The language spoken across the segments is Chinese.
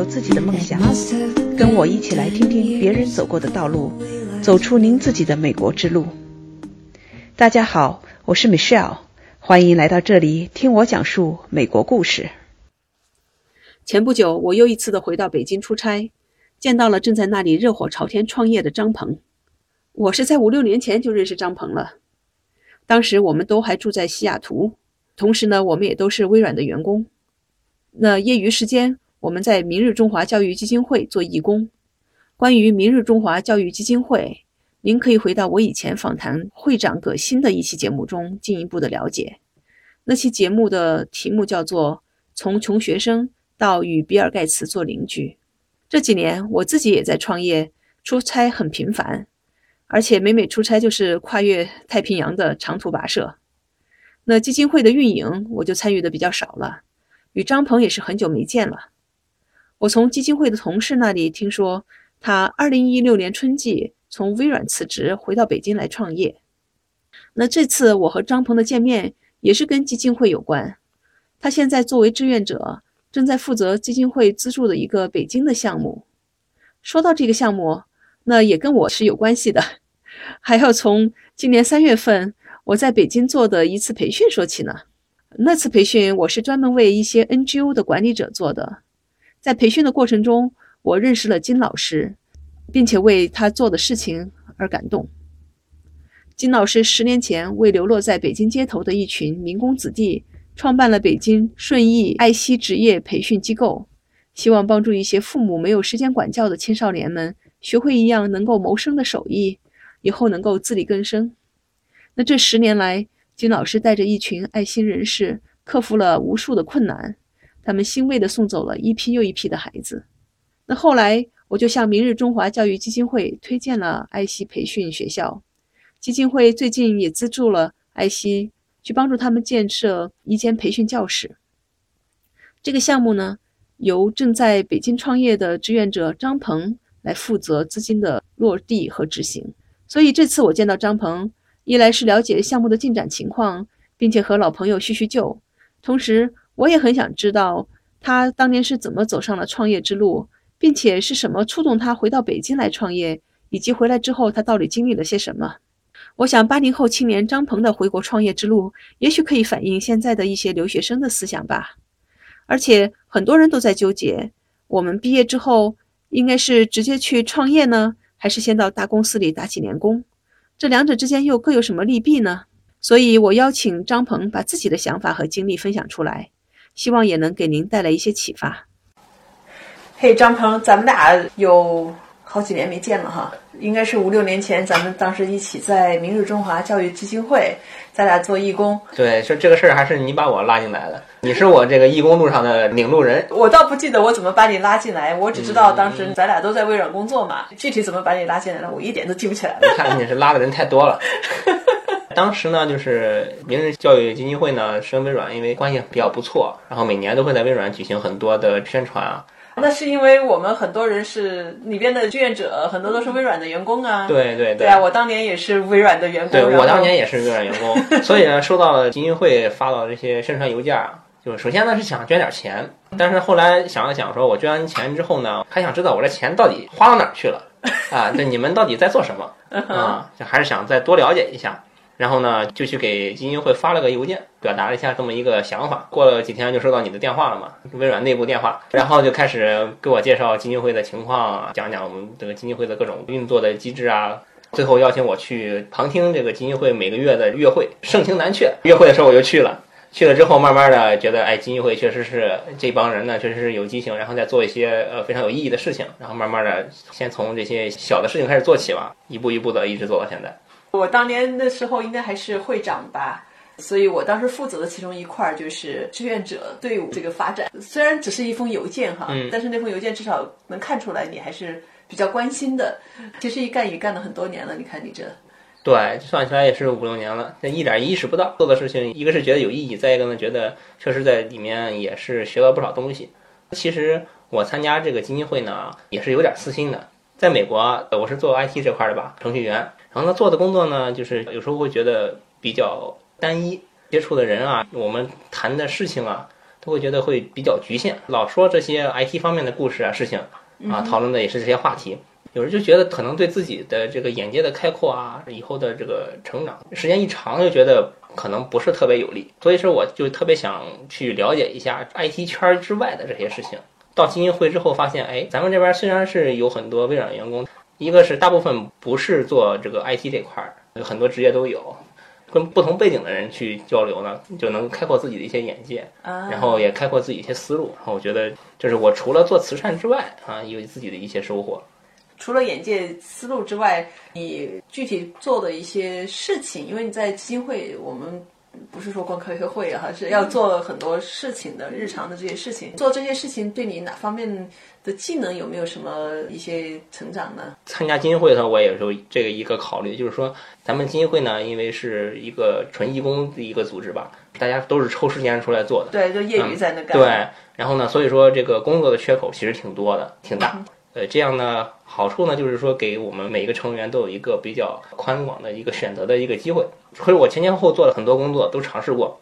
有自己的梦想，跟我一起来听听别人走过的道路，走出您自己的美国之路。大家好，我是 Michelle，欢迎来到这里听我讲述美国故事。前不久，我又一次的回到北京出差，见到了正在那里热火朝天创业的张鹏。我是在五六年前就认识张鹏了，当时我们都还住在西雅图，同时呢，我们也都是微软的员工。那业余时间，我们在明日中华教育基金会做义工。关于明日中华教育基金会，您可以回到我以前访谈会长葛新的一期节目中进一步的了解。那期节目的题目叫做《从穷学生到与比尔盖茨做邻居》。这几年我自己也在创业，出差很频繁，而且每每出差就是跨越太平洋的长途跋涉。那基金会的运营，我就参与的比较少了。与张鹏也是很久没见了。我从基金会的同事那里听说，他2016年春季从微软辞职，回到北京来创业。那这次我和张鹏的见面也是跟基金会有关。他现在作为志愿者，正在负责基金会资助的一个北京的项目。说到这个项目，那也跟我是有关系的，还要从今年三月份我在北京做的一次培训说起呢。那次培训，我是专门为一些 NGO 的管理者做的。在培训的过程中，我认识了金老师，并且为他做的事情而感动。金老师十年前为流落在北京街头的一群民工子弟，创办了北京顺义爱惜职业培训机构，希望帮助一些父母没有时间管教的青少年们，学会一样能够谋生的手艺，以后能够自力更生。那这十年来，金老师带着一群爱心人士，克服了无数的困难。他们欣慰地送走了一批又一批的孩子。那后来，我就向明日中华教育基金会推荐了爱惜培训学校。基金会最近也资助了爱惜，去帮助他们建设一间培训教室。这个项目呢，由正在北京创业的志愿者张鹏来负责资金的落地和执行。所以这次我见到张鹏。一来是了解项目的进展情况，并且和老朋友叙叙旧，同时我也很想知道他当年是怎么走上了创业之路，并且是什么触动他回到北京来创业，以及回来之后他到底经历了些什么。我想八零后青年张鹏的回国创业之路，也许可以反映现在的一些留学生的思想吧。而且很多人都在纠结，我们毕业之后应该是直接去创业呢，还是先到大公司里打几年工？这两者之间又各有什么利弊呢？所以我邀请张鹏把自己的想法和经历分享出来，希望也能给您带来一些启发。嘿，张鹏，咱们俩有好几年没见了哈，应该是五六年前，咱们当时一起在明日中华教育基金会，咱俩做义工。对，说这个事儿还是你把我拉进来的。你是我这个义工路上的领路人，我倒不记得我怎么把你拉进来，我只知道当时咱俩都在微软工作嘛。具体怎么把你拉进来了，我一点都记不起来了。你看你是拉的人太多了。当时呢，就是明日教育基金会呢，是跟微软因为关系比较不错，然后每年都会在微软举行很多的宣传啊。那是因为我们很多人是里边的志愿者，很多都是微软的员工啊。对对对啊，我当年也是微软的员工。对我当年也是微软员工，所以呢，收到了基金会发到这些宣传邮件。就首先呢是想捐点钱，但是后来想了想，说我捐完钱之后呢，还想知道我这钱到底花到哪儿去了 啊？对你们到底在做什么啊？就还是想再多了解一下。然后呢，就去给基金会发了个邮件，表达了一下这么一个想法。过了几天就收到你的电话了嘛，微软内部电话，然后就开始给我介绍基金会的情况，讲讲我们这个基金会的各种运作的机制啊。最后邀请我去旁听这个基金会每个月的月会，盛情难却。月会的时候我就去了。去了之后，慢慢的觉得，哎，基金会确实是这帮人呢，确实是有激情，然后再做一些呃非常有意义的事情，然后慢慢的先从这些小的事情开始做起吧，一步一步的一直做到现在。我当年的时候应该还是会长吧，所以我当时负责的其中一块就是志愿者队伍这个发展。虽然只是一封邮件哈，但是那封邮件至少能看出来你还是比较关心的。其实一干也干了很多年了，你看你这。对，算起来也是五六年了，那一点意识不到做的事情，一个是觉得有意义，再一个呢，觉得确实在里面也是学到不少东西。其实我参加这个基金会呢，也是有点私心的。在美国，我是做 IT 这块的吧，程序员。然后他，做的工作呢，就是有时候会觉得比较单一，接触的人啊，我们谈的事情啊，都会觉得会比较局限，老说这些 IT 方面的故事啊、事情啊，讨论的也是这些话题。有人就觉得可能对自己的这个眼界的开阔啊，以后的这个成长时间一长，就觉得可能不是特别有利。所以说，我就特别想去了解一下 IT 圈之外的这些事情。到基金会之后，发现，哎，咱们这边虽然是有很多微软员工，一个是大部分不是做这个 IT 这块儿，有很多职业都有，跟不同背景的人去交流呢，就能开阔自己的一些眼界，然后也开阔自己一些思路。然后我觉得，就是我除了做慈善之外啊，有自己的一些收获。除了眼界、思路之外，你具体做的一些事情，因为你在基金会，我们不是说光开开会啊，是要做很多事情的，日常的这些事情。做这些事情对你哪方面的技能有没有什么一些成长呢？参加基金会的时候，我也有这个一个考虑，就是说咱们基金会呢，因为是一个纯义工的一个组织吧，大家都是抽时间出来做的，对，就业余在那干。对，然后呢，所以说这个工作的缺口其实挺多的，挺大。呃，这样呢，好处呢就是说，给我们每一个成员都有一个比较宽广的一个选择的一个机会。所以我前前后后做了很多工作，都尝试过。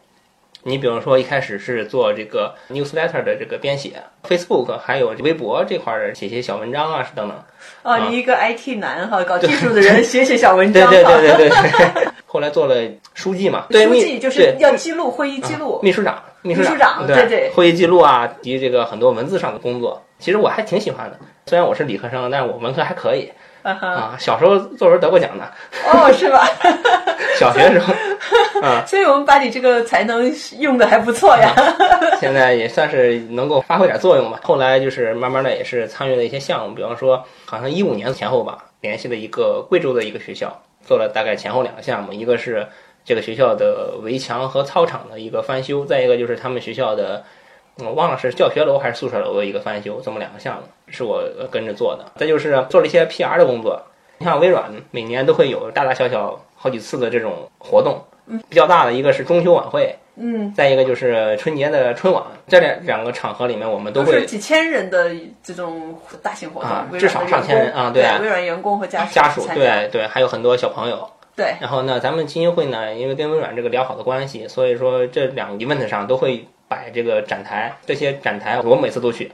你比如说，一开始是做这个 newsletter 的这个编写，Facebook 还有微博这块儿写些小文章啊，是等等。哦，你一个 IT 男哈，搞技术的人写写小文章。对对对对对。后来做了书记嘛，对书记就是要记录会议记录。秘书长，秘书长，对对。会议记录啊，及这个很多文字上的工作，其实我还挺喜欢的。虽然我是理科生，但是我文科还可以。啊，小时候作文得过奖的。哦，是吧？小学时候。啊，所以我们把你这个才能用的还不错呀。现在也算是能够发挥点作用吧。后来就是慢慢的也是参与了一些项目，比方说，好像一五年前后吧，联系了一个贵州的一个学校。做了大概前后两个项目，一个是这个学校的围墙和操场的一个翻修，再一个就是他们学校的，我忘了是教学楼还是宿舍楼的一个翻修，这么两个项目是我跟着做的。再就是做了一些 PR 的工作，你像微软每年都会有大大小小好几次的这种活动，比较大的一个是中秋晚会，嗯，再一个就是春节的春晚，这两两个场合里面我们都会几千人的这种大型活动，至少上千人啊，对，微软员工和家属家属，对对，还有很多小朋友。对，然后呢，咱们基金会呢，因为跟微软这个良好的关系，所以说这两个 event 上都会摆这个展台，这些展台我每次都去。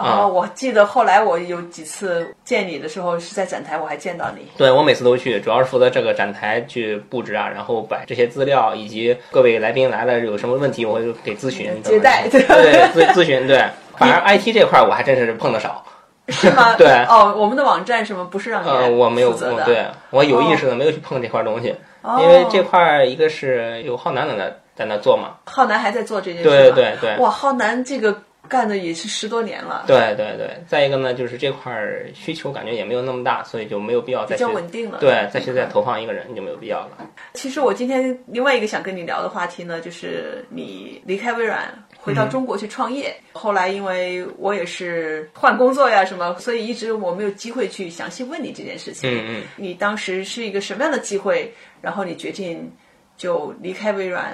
啊，我记得后来我有几次见你的时候是在展台，我还见到你。对，我每次都去，主要是负责这个展台去布置啊，然后摆这些资料，以及各位来宾来了有什么问题，我会给咨询接待。对。咨 咨询对，反而 IT 这块我还真是碰的少。是吗？对。哦，我们的网站什么不是让你呃，我没有对我有意识的没有去碰这块东西，因为这块一个是有浩南在那在那做嘛，浩南还在做这件事对对对，哇，浩南这个干的也是十多年了。对对对，再一个呢，就是这块需求感觉也没有那么大，所以就没有必要再比较稳定了。对，再去再投放一个人就没有必要了。其实我今天另外一个想跟你聊的话题呢，就是你离开微软。回到中国去创业，后来因为我也是换工作呀什么，所以一直我没有机会去详细问你这件事情。嗯嗯，你当时是一个什么样的机会，然后你决定就离开微软，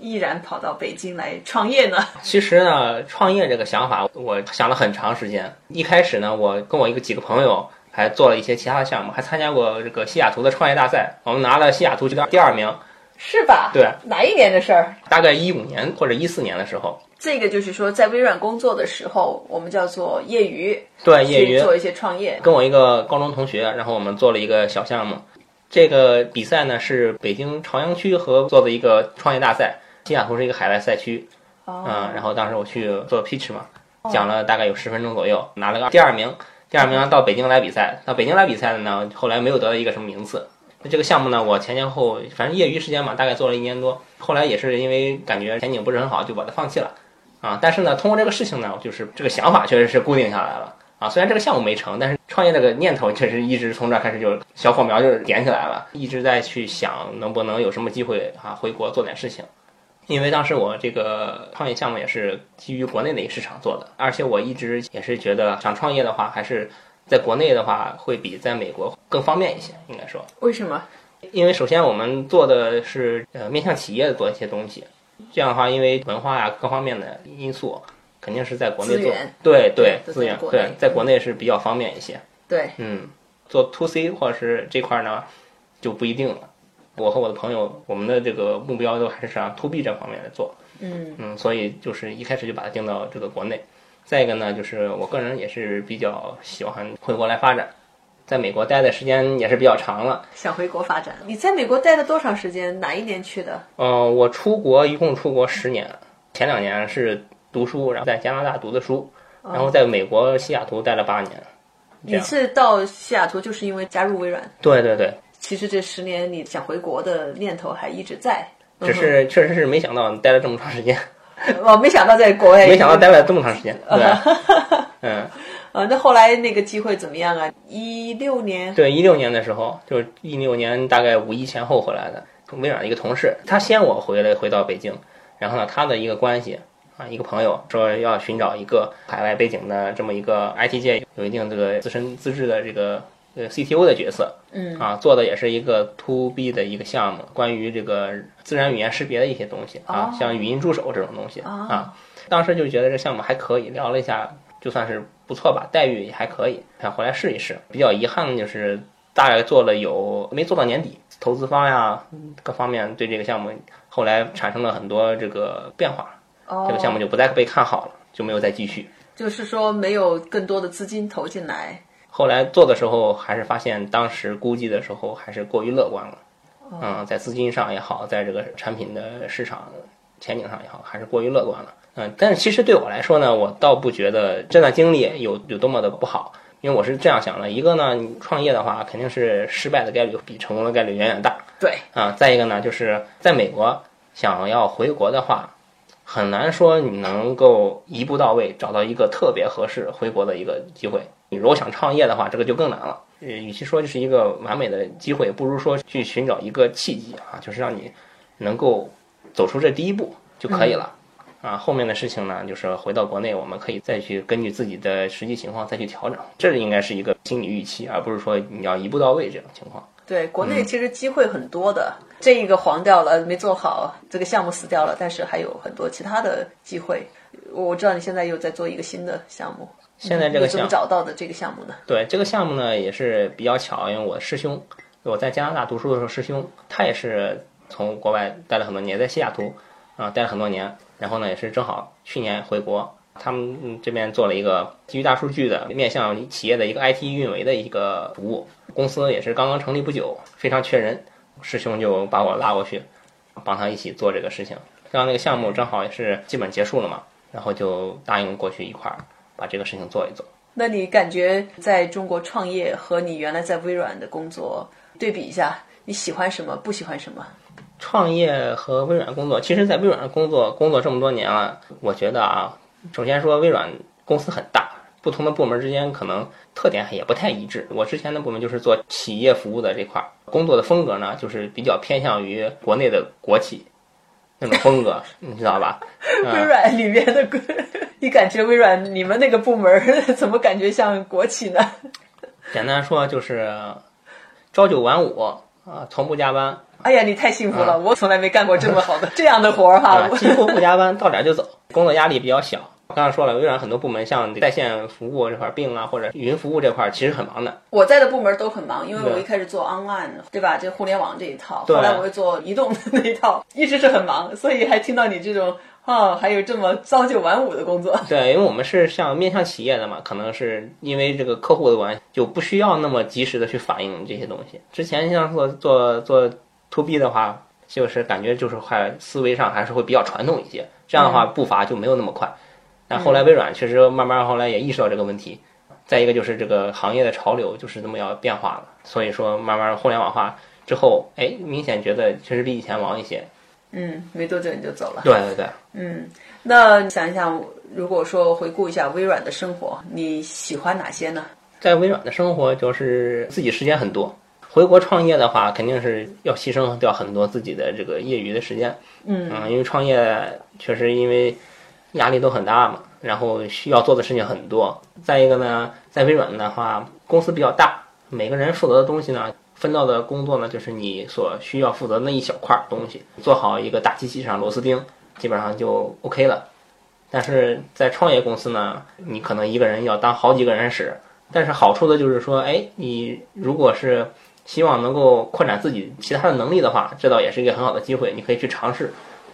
毅然跑到北京来创业呢？其实呢，创业这个想法我想了很长时间。一开始呢，我跟我一个几个朋友还做了一些其他的项目，还参加过这个西雅图的创业大赛，我们拿了西雅图区的第二名。是吧？对，哪一年的事儿？大概一五年或者一四年的时候。这个就是说，在微软工作的时候，我们叫做业余，对，业余做一些创业。跟我一个高中同学，然后我们做了一个小项目。这个比赛呢是北京朝阳区合作的一个创业大赛，西雅图是一个海外赛区。哦。嗯，然后当时我去做 pitch 嘛，讲了大概有十分钟左右，拿了个第二名。第二名到北京来比赛，到北京来比赛的呢，后来没有得到一个什么名次。那这个项目呢，我前前后反正业余时间嘛，大概做了一年多。后来也是因为感觉前景不是很好，就把它放弃了。啊，但是呢，通过这个事情呢，就是这个想法确实是固定下来了。啊，虽然这个项目没成，但是创业这个念头确实一直从这开始就小火苗就点起来了，一直在去想能不能有什么机会啊回国做点事情。因为当时我这个创业项目也是基于国内的一个市场做的，而且我一直也是觉得想创业的话还是。在国内的话，会比在美国更方便一些，应该说。为什么？因为首先我们做的是呃面向企业做一些东西，这样的话，因为文化呀各方面的因素，肯定是在国内做。对对，资源对，在国内是比较方便一些。对，嗯，做 to C 或者是这块呢，就不一定了。我和我的朋友，我们的这个目标都还是向 to B 这方面来做。嗯嗯，所以就是一开始就把它定到这个国内。再一个呢，就是我个人也是比较喜欢回国来发展，在美国待的时间也是比较长了。想回国发展。你在美国待了多长时间？哪一年去的？嗯、我出国一共出国十年，前两年是读书，然后在加拿大读的书，然后在美国西雅图待了八年。这你是到西雅图就是因为加入微软？对对对，其实这十年你想回国的念头还一直在。只是确实是没想到你待了这么长时间，我没想到在国外，没想到待了这么长时间。对，嗯，呃，那后来那个机会怎么样啊？一六年，对，一六年的时候，就是一六年大概五一前后回来的，微软的一个同事，他先我回来回到北京，然后呢，他的一个关系啊，一个朋友说要寻找一个海外背景的这么一个 IT 界有一定这个自身资质的这个呃 CTO 的角色，嗯啊，做的也是一个 To B 的一个项目，关于这个自然语言识别的一些东西啊哦，像语音助手这种东西哦啊，当时就觉得这项目还可以，聊了一下，就算是不错吧，待遇也还可以，想回来试一试。比较遗憾的就是大概做了有没做到年底，投资方呀各方面对这个项目后来产生了很多这个变化，哦，这个项目就不再被看好了，就没有再继续。就是说没有更多的资金投进来。后来做的时候，还是发现当时估计的时候还是过于乐观了。嗯，在资金上也好，在这个产品的市场前景上也好，还是过于乐观了。嗯，但是其实对我来说呢，我倒不觉得这段经历有有多么的不好，因为我是这样想的：一个呢，你创业的话，肯定是失败的概率比成功的概率远远大。对，啊，再一个呢，就是在美国想要回国的话，很难说你能够一步到位找到一个特别合适回国的一个机会。你如果想创业的话，这个就更难了。呃，与其说这是一个完美的机会，不如说去寻找一个契机啊，就是让你能够走出这第一步就可以了。啊，后面的事情呢，就是回到国内，我们可以再去根据自己的实际情况再去调整。这应该是一个心理预期，而不是说你要一步到位这种情况。对，国内其实机会很多的，这一个黄掉了，没做好，这个项目死掉了，但是还有很多其他的机会。我知道你现在又在做一个新的项目，现在这个你怎么找到的这个项目呢？对这个项目呢，也是比较巧，因为我的师兄，我在加拿大读书的时候，师兄他也是从国外待了很多年，在西雅图啊、待了很多年，然后呢，也是正好去年回国，他们嗯这边做了一个基于大数据的面向企业的一个 IT 运维的一个服务，公司也是刚刚成立不久，非常缺人，师兄就把我拉过去，帮他一起做这个事情，这样那个项目正好也是基本结束了嘛，然后就答应过去一块儿把这个事情做一做。那你感觉在中国创业和你原来在微软的工作对比一下，你喜欢什么，不喜欢什么？创业和微软工作，其实，在微软工作工作这么多年了，我觉得啊，首先说微软公司很大，不同的部门之间可能特点也不太一致。我之前的部门就是做企业服务的这块儿，工作的风格呢，就是比较偏向于国内的国企那种风格，你知道吧？微软里面的，你感觉微软你们那个部门怎么感觉像国企呢？简单说就是朝九晚五啊，从不加班，哎呀，你太幸福了！我从来没干过这么好的这样的活儿哈啊，。几乎不加班，到点儿就走，工作压力比较小。刚才说了，微软很多部门像在线服务这块儿、并啊或者云服务这块儿，其实很忙的。我在的部门都很忙，因为我一开始做 online，对吧？这互联网这一套，后来我又做移动的那一套，一直是很忙，所以还听到你这种哦，还有这么朝九晚五的工作。对，因为我们是像面向企业的嘛，可能是因为这个客户的关系，就不需要那么及时的去反映这些东西。之前像做做做 to B 的话，就是感觉就是还思维上还是会比较传统一些，这样的话步伐就没有那么快。但后来微软确实慢慢后来也意识到这个问题，再一个就是这个行业的潮流就是这么要变化了，所以说慢慢互联网化之后，哎，明显觉得确实比以前忙一些。嗯，没多久你就走了。对对对，嗯，那想一想，如果说回顾一下微软的生活，你喜欢哪些呢？在微软的生活就是自己时间很多。回国创业的话，肯定是要牺牲掉很多自己的这个业余的时间。嗯因为创业确实因为压力都很大嘛，然后需要做的事情很多。再一个呢，在微软的话，公司比较大，每个人负责的东西呢，分到的工作呢，就是你所需要负责的那一小块儿东西，做好一个大机器上螺丝钉，基本上就 OK 了。但是在创业公司呢，你可能一个人要当好几个人使。但是好处的就是说，哎，你如果是希望能够扩展自己其他的能力的话，这倒也是一个很好的机会，你可以去尝试。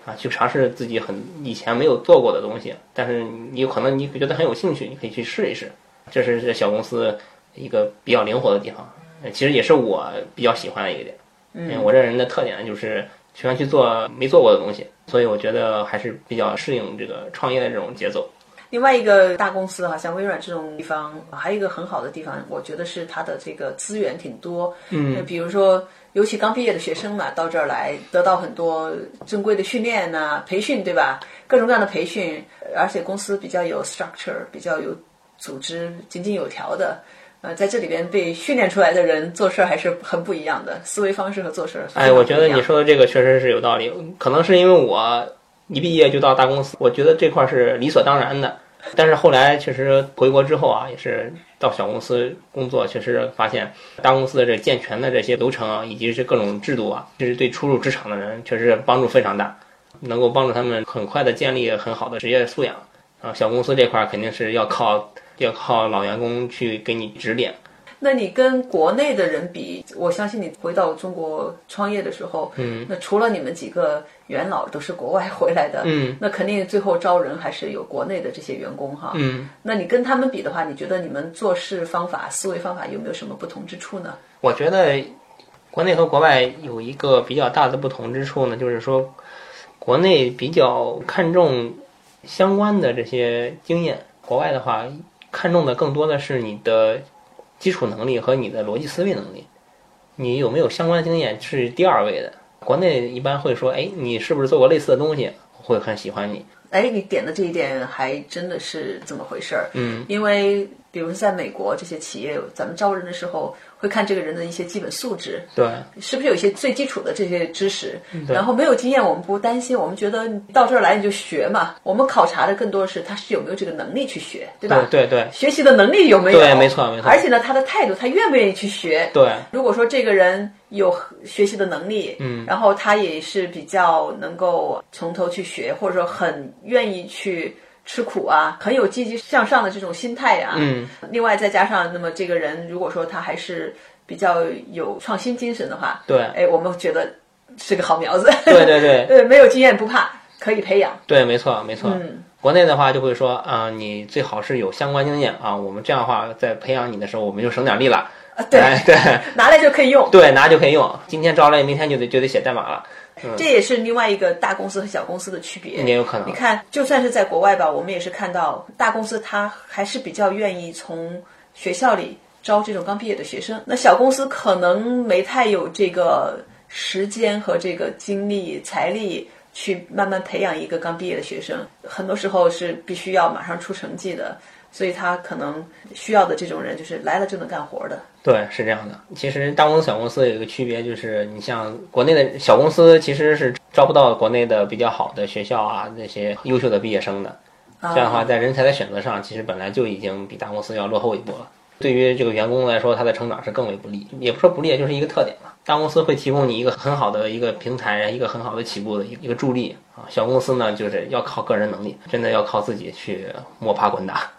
啊，去尝试自己很以前没有做过的东西，但是你有可能你觉得很有兴趣，你可以去试一试。这是这小公司一个比较灵活的地方，其实也是我比较喜欢的一个点。嗯，我这人的特点就是喜欢去做没做过的东西，所以我觉得还是比较适应这个创业的这种节奏。另外一个大公司哈，像微软这种地方，还有一个很好的地方，我觉得是它的这个资源挺多。嗯，比如说。尤其刚毕业的学生嘛，到这儿来得到很多正规的训练呐、培训，对吧？各种各样的培训，而且公司比较有 structure，比较有组织、井井有条的。呃，在这里边被训练出来的人做事儿还是很不一样的，思维方式和做事儿。哎，我觉得你说的这个确实是有道理。可能是因为我一毕业就到大公司，我觉得这块是理所当然的。但是后来确实回国之后啊，也是到小公司工作，确实发现大公司的这健全的这些流程啊，以及是各种制度啊，就是对初入职场的人确实帮助非常大，能够帮助他们很快的建立很好的职业素养啊。小公司这块肯定是要靠要靠老员工去给你指点。那你跟国内的人比，我相信你回到中国创业的时候，嗯，那除了你们几个元老都是国外回来的，嗯，那肯定最后招人还是有国内的这些员工哈，嗯，那你跟他们比的话，你觉得你们做事方法、思维方法有没有什么不同之处呢？我觉得国内和国外有一个比较大的不同之处呢，就是说国内比较看重相关的这些经验，国外的话看重的更多的是你的。基础能力和你的逻辑思维能力，你有没有相关经验是第二位的。国内一般会说，哎，你是不是做过类似的东西？会很喜欢你。哎，你点的这一点还真的是这么回事儿。嗯，因为比如在美国这些企业，咱们招人的时候会看这个人的一些基本素质，对，是不是有一些最基础的这些知识？然后没有经验，我们不担心，我们觉得到这儿来你就学嘛。我们考察的更多的是他是有没有这个能力去学，对吧？对对，学习的能力有没有？对，没错没错。而且呢，他的态度，他愿不愿意去学？对，如果说这个人有学习的能力，嗯，然后他也是比较能够从头去学，或者说很愿意去吃苦啊，很有积极向上的这种心态呀，嗯，另外再加上那么这个人如果说他还是比较有创新精神的话，对，哎，我们觉得是个好苗子，对对对，对，没有经验不怕，可以培养，对，没错没错，嗯，国内的话就会说啊，你最好是有相关经验啊，我们这样的话在培养你的时候，我们就省点力了。啊，对 对，拿来就可以用，对，拿就可以用。今天招来，明天就得就得写代码了。这也是另外一个大公司和小公司的区别，也有可能。你看，就算是在国外吧，我们也是看到大公司它还是比较愿意从学校里招这种刚毕业的学生，那小公司可能没太有这个时间和这个精力、财力去慢慢培养一个刚毕业的学生，很多时候是必须要马上出成绩的。所以他可能需要的这种人，就是来了就能干活的。对，是这样的。其实大公司、小公司有一个区别，就是你像国内的小公司，其实是招不到国内的比较好的学校啊，那些优秀的毕业生的。这样的话，在人才的选择上，其实本来就已经比大公司要落后一步了。对于这个员工来说，他的成长是更为不利，也不说不利，就是一个特点吧。大公司会提供你一个很好的一个平台，一个很好的起步的一个助力啊。小公司呢，就是要靠个人能力，真的要靠自己去摸爬滚打。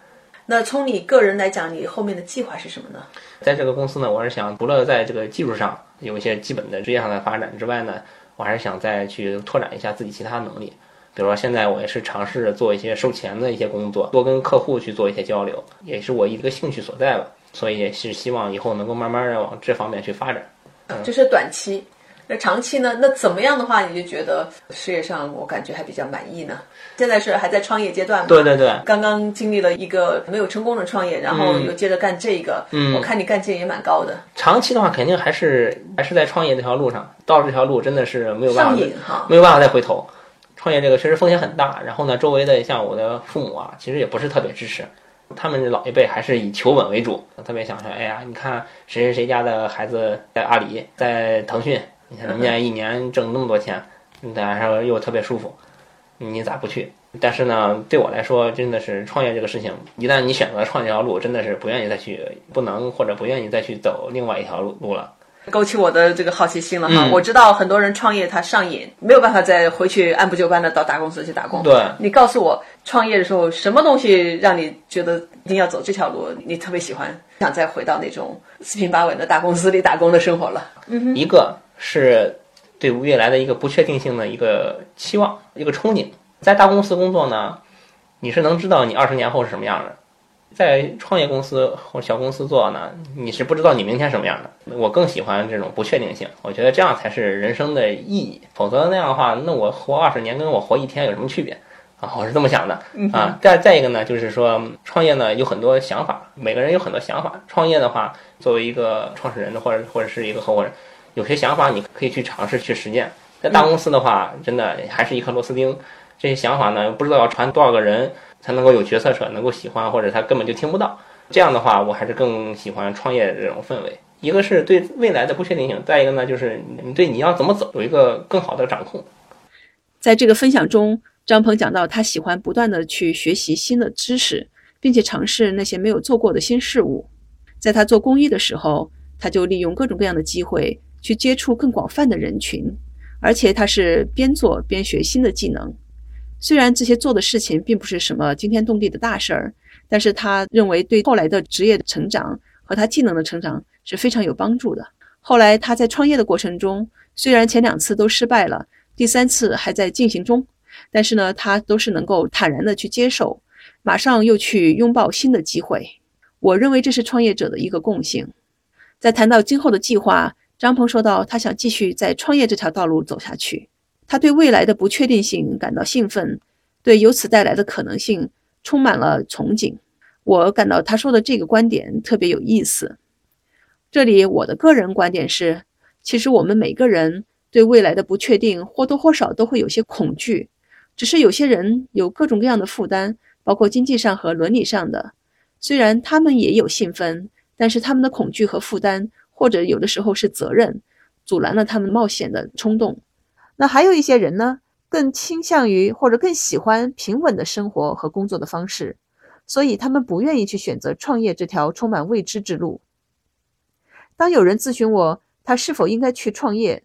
那从你个人来讲，你后面的计划是什么呢？在这个公司呢，我是想除了在这个技术上有一些基本的职业上的发展之外呢，我还是想再去拓展一下自己其他能力。比如说现在我也是尝试着做一些售前的一些工作，多跟客户去做一些交流，也是我一个兴趣所在吧。所以也是希望以后能够慢慢的往这方面去发展。嗯这是短期。那长期呢？那怎么样的话，你就觉得事业上我感觉还比较满意呢？现在是还在创业阶段嘛？对对对，刚刚经历了一个没有成功的创业，然后又接着干这个，嗯，我看你干劲也蛮高的。长期的话，肯定还是还是在创业这条路上，到这条路真的是没有办法，上瘾哈，没有办法再回头。创业这个确实风险很大，然后呢，周围的像我的父母啊，其实也不是特别支持，他们老一辈还是以求稳为主，特别想说，哎呀，你看谁谁谁家的孩子在阿里，在腾讯。你看人家一年挣那么多钱，但是又特别舒服，你咋不去？但是呢，对我来说，真的是创业这个事情，一旦你选择创业这条路，真的是不愿意再去，不能或者不愿意再去走另外一条路路了。勾起我的这个好奇心了哈。嗯我知道很多人创业他上瘾，没有办法再回去按部就班的到大公司去打工。对你告诉我，创业的时候什么东西让你觉得一定要走这条路？你特别喜欢，想再回到那种四平八稳的大公司里打工的生活了。一个是对未来的一个不确定性的一个期望，一个憧憬。在大公司工作呢，你是能知道你二十年后是什么样的；在创业公司或小公司做呢，你是不知道你明天什么样的。我更喜欢这种不确定性，我觉得这样才是人生的意义。否则那样的话，那我活二十年跟我活一天有什么区别？啊，我是这么想的啊。再再一个呢，就是说创业呢有很多想法，每个人有很多想法。创业的话，作为一个创始人的或者或者是一个合伙人，有些想法你可以去尝试去实践。在大公司的话，真的还是一颗螺丝钉，这些想法呢，不知道要传多少个人才能够有决策者能够喜欢，或者他根本就听不到。这样的话，我还是更喜欢创业这种氛围。一个是对未来的不确定性，再一个呢，就是你对你要怎么走有一个更好的掌控。在这个分享中，张鹏讲到他喜欢不断的去学习新的知识，并且尝试那些没有做过的新事物。在他做公益的时候，他就利用各种各样的机会去接触更广泛的人群，而且他是边做边学新的技能。虽然这些做的事情并不是什么惊天动地的大事儿，但是他认为对后来的职业的成长和他技能的成长是非常有帮助的。后来他在创业的过程中，虽然前两次都失败了，第三次还在进行中，但是呢，他都是能够坦然的去接受，马上又去拥抱新的机会。我认为这是创业者的一个共性。在谈到今后的计划，张鹏说到，他想继续在创业这条道路走下去。他对未来的不确定性感到兴奋，对由此带来的可能性充满了憧憬。我感到他说的这个观点特别有意思。这里我的个人观点是，其实我们每个人对未来的不确定或多或少都会有些恐惧，只是有些人有各种各样的负担，包括经济上和伦理上的。虽然他们也有兴奋，但是他们的恐惧和负担，或者有的时候是责任，阻拦了他们冒险的冲动。那还有一些人呢，更倾向于或者更喜欢平稳的生活和工作的方式，所以他们不愿意去选择创业这条充满未知之路。当有人咨询我他是否应该去创业，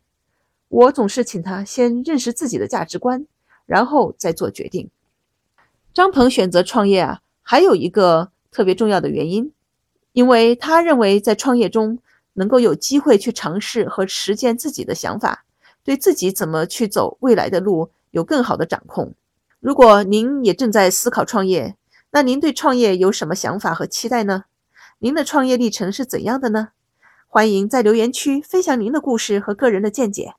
我总是请他先认识自己的价值观，然后再做决定。张鹏选择创业啊，还有一个特别重要的原因，因为他认为在创业中能够有机会去尝试和实践自己的想法，对自己怎么去走未来的路有更好的掌控。如果您也正在思考创业，那您对创业有什么想法和期待呢？您的创业历程是怎样的呢？欢迎在留言区分享您的故事和个人的见解。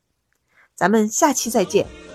咱们下期再见。